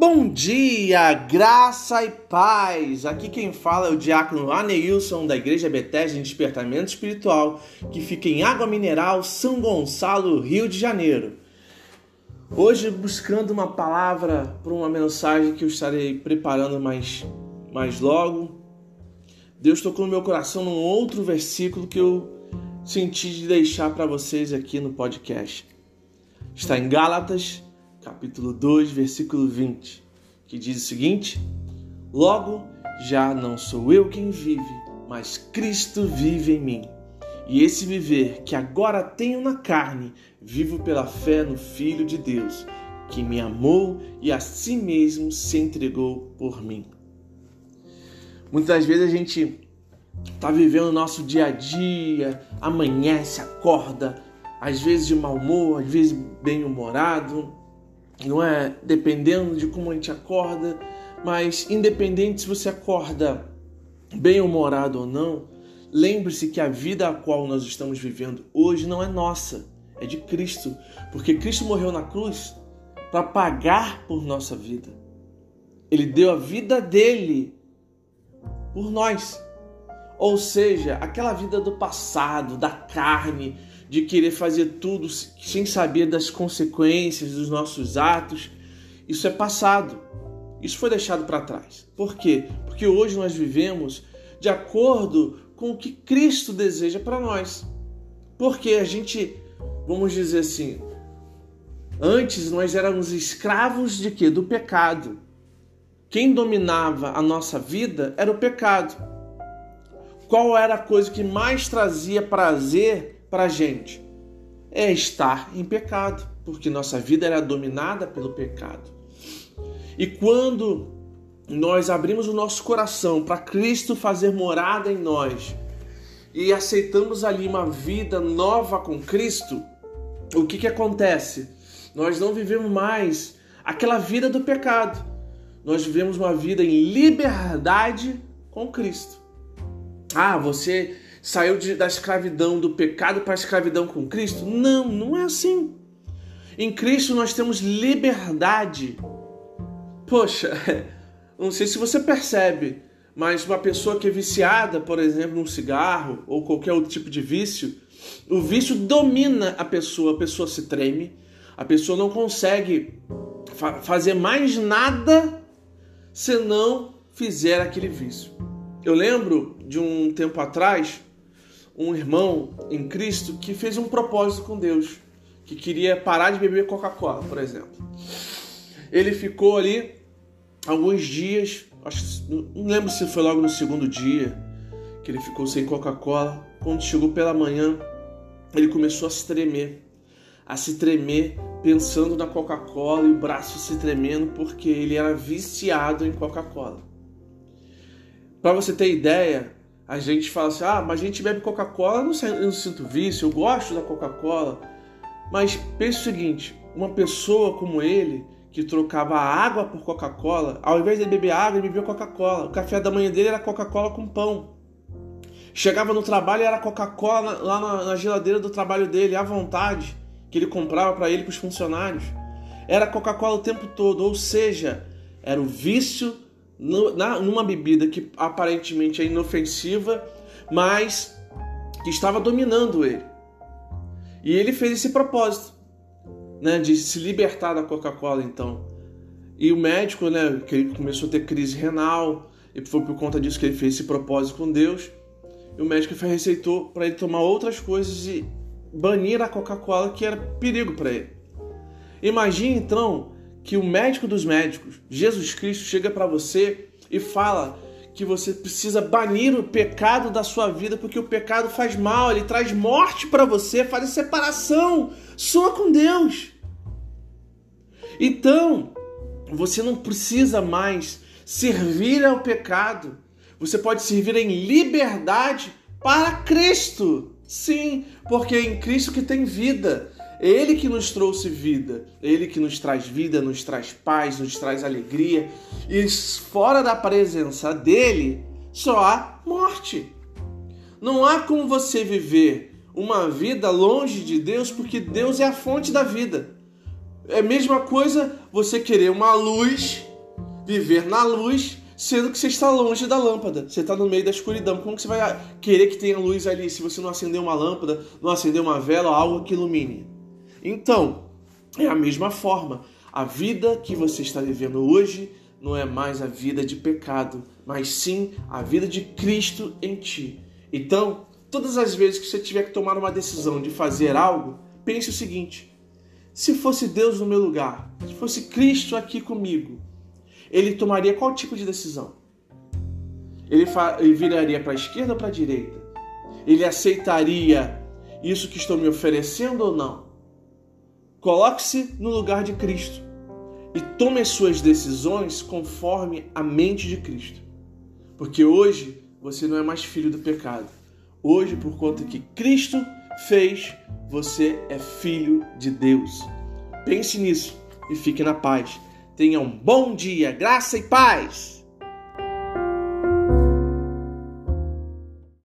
Bom dia, graça e paz! Aqui quem fala é o diácono Aneilson da Igreja Bethesda em Despertamento Espiritual, que fica em Água Mineral, São Gonçalo, Rio de Janeiro. Hoje buscando uma palavra para uma mensagem que eu estarei preparando mais, mais logo. Deus tocou no meu coração num outro versículo que eu senti de deixar para vocês aqui no podcast. Está em Gálatas capítulo 2, versículo 20, que diz o seguinte: Logo já não sou eu quem vive, mas Cristo vive em mim. E esse viver que agora tenho na carne, vivo pela fé no Filho de Deus, que me amou e a si mesmo se entregou por mim. Muitas vezes a gente está vivendo o nosso dia a dia, amanhece, acorda, às vezes de mau humor, às vezes bem-humorado, não é? Dependendo de como a gente acorda, mas independente se você acorda bem-humorado ou não, lembre-se que a vida a qual nós estamos vivendo hoje não é nossa, é de Cristo, porque Cristo morreu na cruz para pagar por nossa vida. Ele deu a vida dele por nós. Ou seja, aquela vida do passado, da carne, de querer fazer tudo sem saber das consequências dos nossos atos, isso é passado. Isso foi deixado para trás. Por quê? Porque hoje nós vivemos de acordo com o que Cristo deseja para nós. Porque a gente, vamos dizer assim, antes nós éramos escravos de quê? Do pecado. Quem dominava a nossa vida era o pecado. Qual era a coisa que mais trazia prazer para a gente é estar em pecado, porque nossa vida era dominada pelo pecado. E quando nós abrimos o nosso coração para Cristo fazer morada em nós e aceitamos ali uma vida nova com Cristo, o que, que acontece? Nós não vivemos mais aquela vida do pecado. Nós vivemos uma vida em liberdade com Cristo. Ah, você saiu de, da escravidão do pecado para a escravidão com Cristo? Não, não é assim. Em Cristo nós temos liberdade. Poxa, não sei se você percebe, mas uma pessoa que é viciada, por exemplo, num cigarro ou qualquer outro tipo de vício, o vício domina a pessoa, a pessoa se treme, a pessoa não consegue fa fazer mais nada se não fizer aquele vício. Eu lembro de um tempo atrás, um irmão em Cristo que fez um propósito com Deus, que queria parar de beber Coca-Cola, por exemplo. Ele ficou ali alguns dias, acho, não lembro se foi logo no segundo dia que ele ficou sem Coca-Cola. Quando chegou pela manhã, ele começou a se tremer, a se tremer pensando na Coca-Cola e o braço se tremendo porque ele era viciado em Coca-Cola. Para você ter ideia, a gente fala assim: ah, mas a gente bebe Coca-Cola, não, não sinto vício, eu gosto da Coca-Cola. Mas pense o seguinte: uma pessoa como ele, que trocava água por Coca-Cola, ao invés de beber água, ele bebia Coca-Cola. O café da manhã dele era Coca-Cola com pão. Chegava no trabalho era Coca-Cola lá na, na, geladeira do trabalho dele, à vontade, que ele comprava para ele e para os funcionários. Era Coca-Cola o tempo todo, ou seja, era o vício numa bebida que aparentemente é inofensiva, mas que estava dominando ele. E ele fez esse propósito, né, de se libertar da Coca-Cola, então. E o médico, né, que ele começou a ter crise renal, e foi por conta disso que ele fez esse propósito com Deus. E o médico receitou para ele tomar outras coisas e banir a Coca-Cola, que era perigo para ele. Imagine então que o médico dos médicos, Jesus Cristo, chega para você e fala que você precisa banir o pecado da sua vida, porque o pecado faz mal, ele traz morte para você, faz separação sua com Deus. Então, você não precisa mais servir ao pecado. Você pode servir em liberdade para Cristo. Sim, porque é em Cristo que tem vida. Ele que nos trouxe vida, Ele que nos traz vida, nos traz paz, nos traz alegria. E fora da presença dele, só há morte. Não há como você viver uma vida longe de Deus, porque Deus é a fonte da vida. É a mesma coisa você querer uma luz viver na luz, sendo que você está longe da lâmpada. Você está no meio da escuridão. Como que você vai querer que tenha luz ali se você não acender uma lâmpada, não acender uma vela, algo que ilumine? Então, é a mesma forma. A vida que você está vivendo hoje não é mais a vida de pecado, mas sim a vida de Cristo em ti. Então, todas as vezes que você tiver que tomar uma decisão de fazer algo, pense o seguinte: se fosse Deus no meu lugar, se fosse Cristo aqui comigo, ele tomaria qual tipo de decisão? Ele, ele viraria para a esquerda ou para a direita? Ele aceitaria isso que estou me oferecendo ou não? Coloque-se no lugar de Cristo e tome as suas decisões conforme a mente de Cristo. Porque hoje você não é mais filho do pecado. Hoje, por conta que Cristo fez, você é filho de Deus. Pense nisso e fique na paz. Tenha um bom dia, graça e paz!